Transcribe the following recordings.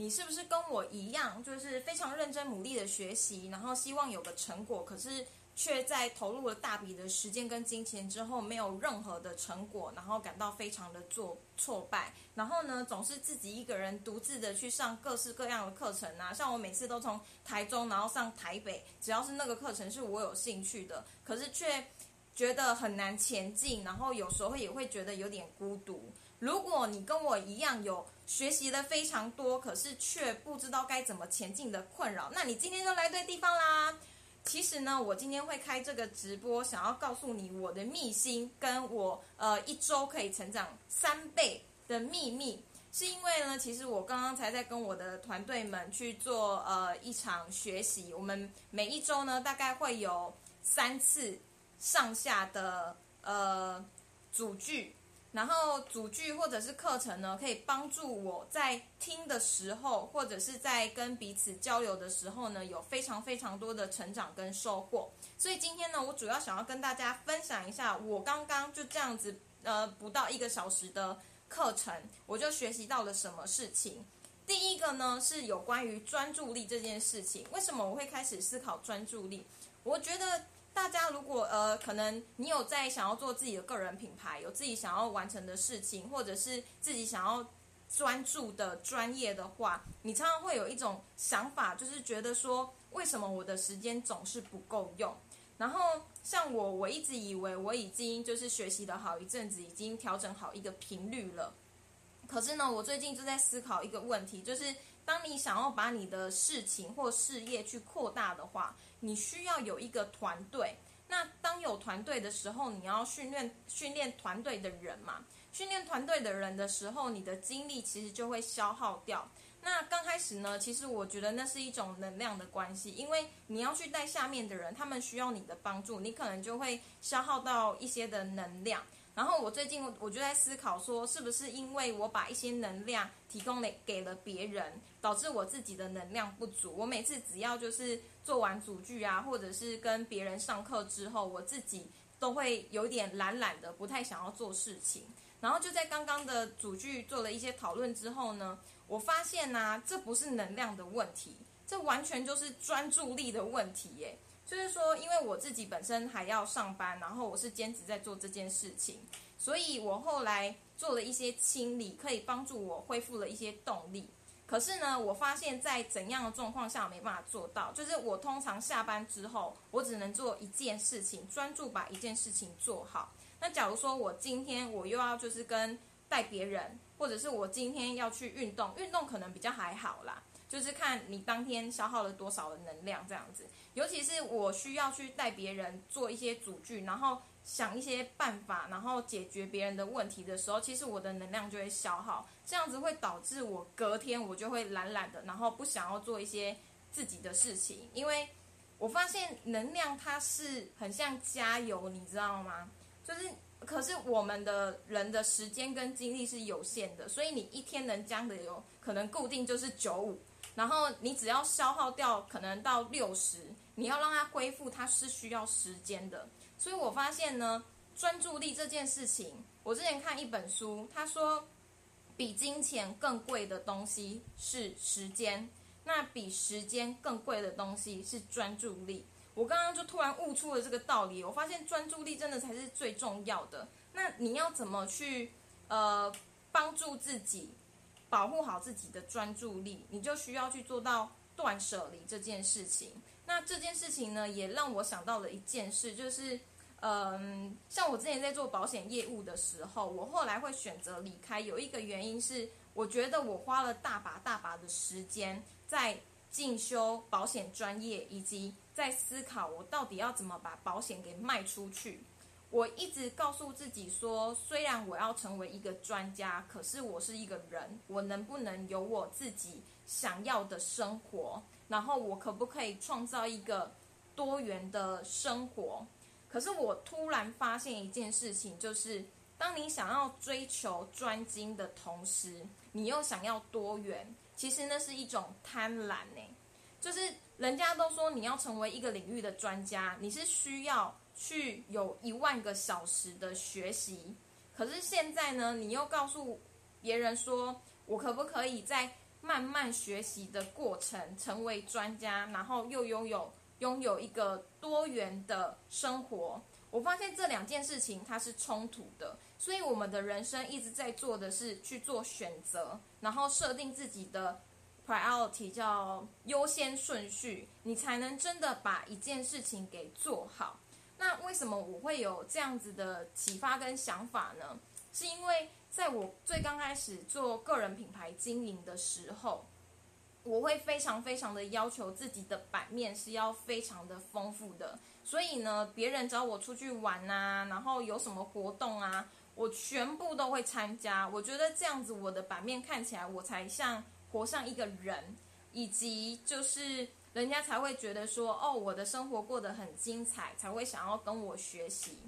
你是不是跟我一样，就是非常认真努力的学习，然后希望有个成果，可是却在投入了大笔的时间跟金钱之后，没有任何的成果，然后感到非常的挫挫败，然后呢，总是自己一个人独自的去上各式各样的课程啊，像我每次都从台中然后上台北，只要是那个课程是我有兴趣的，可是却觉得很难前进，然后有时候也会觉得有点孤独。如果你跟我一样有学习的非常多，可是却不知道该怎么前进的困扰，那你今天就来对地方啦。其实呢，我今天会开这个直播，想要告诉你我的秘辛，跟我呃一周可以成长三倍的秘密，是因为呢，其实我刚刚才在跟我的团队们去做呃一场学习，我们每一周呢大概会有三次上下的呃组句。然后组句或者是课程呢，可以帮助我在听的时候，或者是在跟彼此交流的时候呢，有非常非常多的成长跟收获。所以今天呢，我主要想要跟大家分享一下，我刚刚就这样子，呃，不到一个小时的课程，我就学习到了什么事情。第一个呢，是有关于专注力这件事情。为什么我会开始思考专注力？我觉得。大家如果呃，可能你有在想要做自己的个人品牌，有自己想要完成的事情，或者是自己想要专注的专业的话，你常常会有一种想法，就是觉得说，为什么我的时间总是不够用？然后像我，我一直以为我已经就是学习了好一阵子，已经调整好一个频率了。可是呢，我最近就在思考一个问题，就是当你想要把你的事情或事业去扩大的话，你需要有一个团队。那当有团队的时候，你要训练训练团队的人嘛？训练团队的人的时候，你的精力其实就会消耗掉。那刚开始呢，其实我觉得那是一种能量的关系，因为你要去带下面的人，他们需要你的帮助，你可能就会消耗到一些的能量。然后我最近我就在思考说，是不是因为我把一些能量提供了给了别人，导致我自己的能量不足？我每次只要就是做完组句啊，或者是跟别人上课之后，我自己都会有点懒懒的，不太想要做事情。然后就在刚刚的组句做了一些讨论之后呢，我发现呢，这不是能量的问题，这完全就是专注力的问题耶。就是说，因为我自己本身还要上班，然后我是兼职在做这件事情，所以我后来做了一些清理，可以帮助我恢复了一些动力。可是呢，我发现，在怎样的状况下我没办法做到？就是我通常下班之后，我只能做一件事情，专注把一件事情做好。那假如说我今天我又要就是跟带别人，或者是我今天要去运动，运动可能比较还好啦。就是看你当天消耗了多少的能量，这样子。尤其是我需要去带别人做一些组句，然后想一些办法，然后解决别人的问题的时候，其实我的能量就会消耗。这样子会导致我隔天我就会懒懒的，然后不想要做一些自己的事情。因为我发现能量它是很像加油，你知道吗？就是，可是我们的人的时间跟精力是有限的，所以你一天能加的油可能固定就是九五。然后你只要消耗掉可能到六十，你要让它恢复，它是需要时间的。所以我发现呢，专注力这件事情，我之前看一本书，他说，比金钱更贵的东西是时间，那比时间更贵的东西是专注力。我刚刚就突然悟出了这个道理，我发现专注力真的才是最重要的。那你要怎么去呃帮助自己？保护好自己的专注力，你就需要去做到断舍离这件事情。那这件事情呢，也让我想到了一件事，就是，嗯，像我之前在做保险业务的时候，我后来会选择离开，有一个原因是，我觉得我花了大把大把的时间在进修保险专业，以及在思考我到底要怎么把保险给卖出去。我一直告诉自己说，虽然我要成为一个专家，可是我是一个人，我能不能有我自己想要的生活？然后我可不可以创造一个多元的生活？可是我突然发现一件事情，就是当你想要追求专精的同时，你又想要多元，其实那是一种贪婪呢。就是人家都说你要成为一个领域的专家，你是需要。去有一万个小时的学习，可是现在呢，你又告诉别人说，我可不可以在慢慢学习的过程，成为专家，然后又拥有拥有一个多元的生活。我发现这两件事情它是冲突的，所以我们的人生一直在做的是去做选择，然后设定自己的 priority 叫优先顺序，你才能真的把一件事情给做好。那为什么我会有这样子的启发跟想法呢？是因为在我最刚开始做个人品牌经营的时候，我会非常非常的要求自己的版面是要非常的丰富的。所以呢，别人找我出去玩啊，然后有什么活动啊，我全部都会参加。我觉得这样子，我的版面看起来我才像活像一个人，以及就是人家才会觉得说，哦，我的生活过得很精彩，才会想要跟我学习。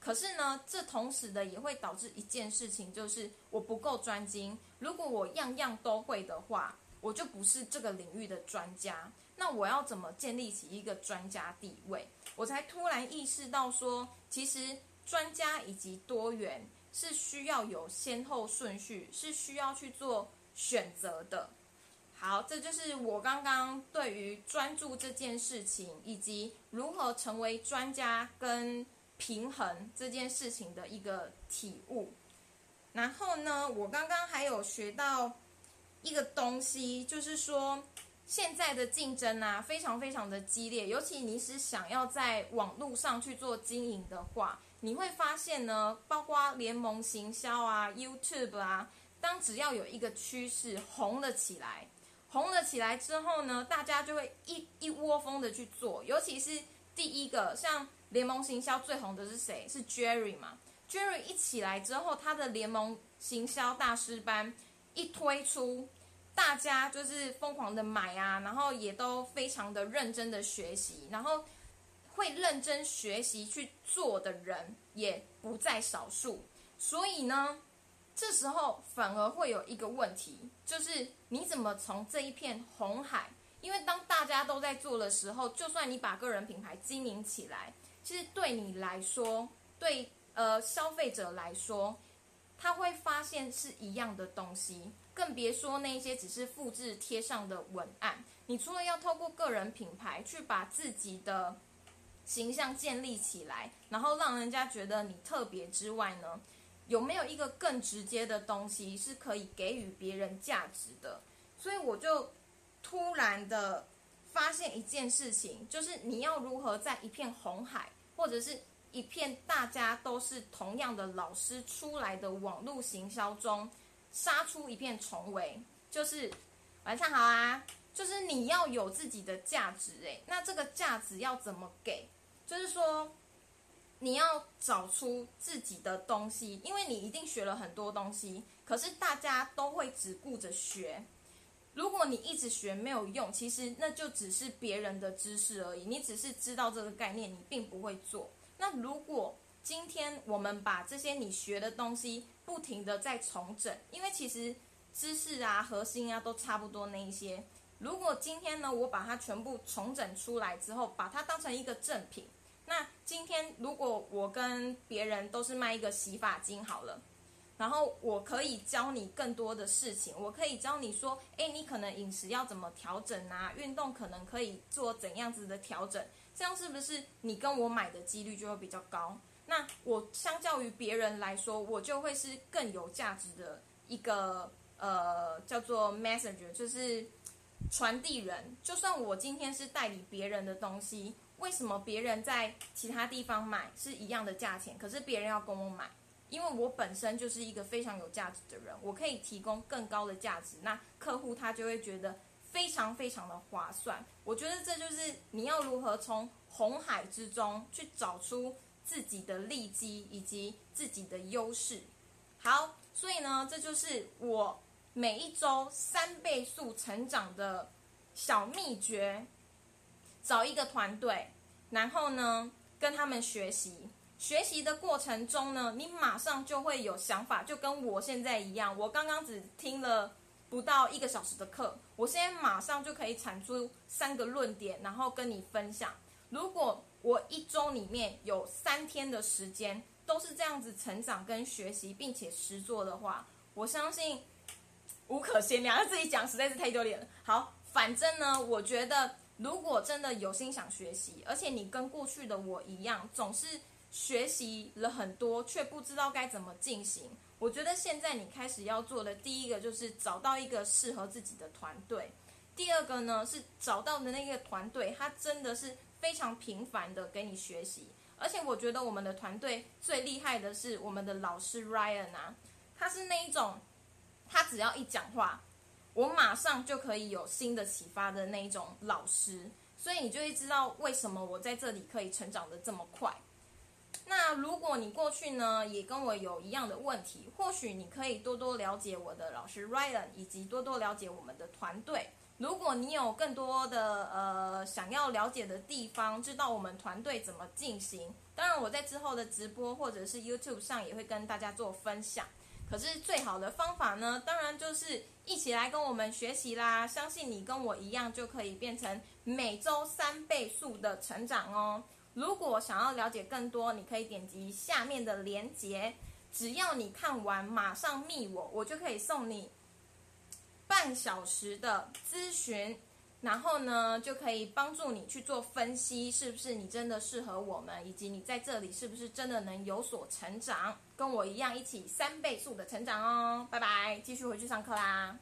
可是呢，这同时的也会导致一件事情，就是我不够专精。如果我样样都会的话，我就不是这个领域的专家。那我要怎么建立起一个专家地位？我才突然意识到说，其实专家以及多元是需要有先后顺序，是需要去做选择的。好，这就是我刚刚对于专注这件事情，以及如何成为专家跟平衡这件事情的一个体悟。然后呢，我刚刚还有学到一个东西，就是说。现在的竞争啊，非常非常的激烈。尤其你是想要在网络上去做经营的话，你会发现呢，包括联盟行销啊、YouTube 啊，当只要有一个趋势红了起来，红了起来之后呢，大家就会一一窝蜂的去做。尤其是第一个，像联盟行销最红的是谁？是 Jerry 嘛？Jerry 一起来之后，他的联盟行销大师班一推出。大家就是疯狂的买啊，然后也都非常的认真的学习，然后会认真学习去做的人也不在少数。所以呢，这时候反而会有一个问题，就是你怎么从这一片红海？因为当大家都在做的时候，就算你把个人品牌经营起来，其实对你来说，对呃消费者来说，他会发现是一样的东西。更别说那些只是复制贴上的文案。你除了要透过个人品牌去把自己的形象建立起来，然后让人家觉得你特别之外呢，有没有一个更直接的东西是可以给予别人价值的？所以我就突然的发现一件事情，就是你要如何在一片红海，或者是一片大家都是同样的老师出来的网络行销中。杀出一片重围，就是晚上好啊，就是你要有自己的价值诶，那这个价值要怎么给？就是说你要找出自己的东西，因为你一定学了很多东西，可是大家都会只顾着学。如果你一直学没有用，其实那就只是别人的知识而已，你只是知道这个概念，你并不会做。那如果今天我们把这些你学的东西不停的在重整，因为其实知识啊、核心啊都差不多那一些。如果今天呢，我把它全部重整出来之后，把它当成一个正品，那今天如果我跟别人都是卖一个洗发精好了，然后我可以教你更多的事情，我可以教你说，哎，你可能饮食要怎么调整啊，运动可能可以做怎样子的调整，这样是不是你跟我买的几率就会比较高？那我相较于别人来说，我就会是更有价值的一个呃叫做 messenger，就是传递人。就算我今天是代理别人的东西，为什么别人在其他地方买是一样的价钱，可是别人要跟我买？因为我本身就是一个非常有价值的人，我可以提供更高的价值，那客户他就会觉得非常非常的划算。我觉得这就是你要如何从红海之中去找出。自己的利基以及自己的优势，好，所以呢，这就是我每一周三倍速成长的小秘诀。找一个团队，然后呢，跟他们学习。学习的过程中呢，你马上就会有想法，就跟我现在一样。我刚刚只听了不到一个小时的课，我现在马上就可以产出三个论点，然后跟你分享。如果我一周里面有三天的时间都是这样子成长跟学习，并且实做的话，我相信无可限量，自己讲实在是太丢脸了。好，反正呢，我觉得如果真的有心想学习，而且你跟过去的我一样，总是学习了很多，却不知道该怎么进行。我觉得现在你开始要做的第一个就是找到一个适合自己的团队，第二个呢是找到的那个团队，他真的是非常频繁的给你学习。而且我觉得我们的团队最厉害的是我们的老师 Ryan 啊，他是那一种，他只要一讲话，我马上就可以有新的启发的那一种老师，所以你就会知道为什么我在这里可以成长的这么快。那如果你过去呢也跟我有一样的问题，或许你可以多多了解我的老师 Ryan，以及多多了解我们的团队。如果你有更多的呃想要了解的地方，知道我们团队怎么进行，当然我在之后的直播或者是 YouTube 上也会跟大家做分享。可是最好的方法呢，当然就是一起来跟我们学习啦！相信你跟我一样，就可以变成每周三倍速的成长哦。如果想要了解更多，你可以点击下面的链接，只要你看完马上密我，我就可以送你。半小时的咨询，然后呢，就可以帮助你去做分析，是不是你真的适合我们，以及你在这里是不是真的能有所成长，跟我一样一起三倍速的成长哦。拜拜，继续回去上课啦。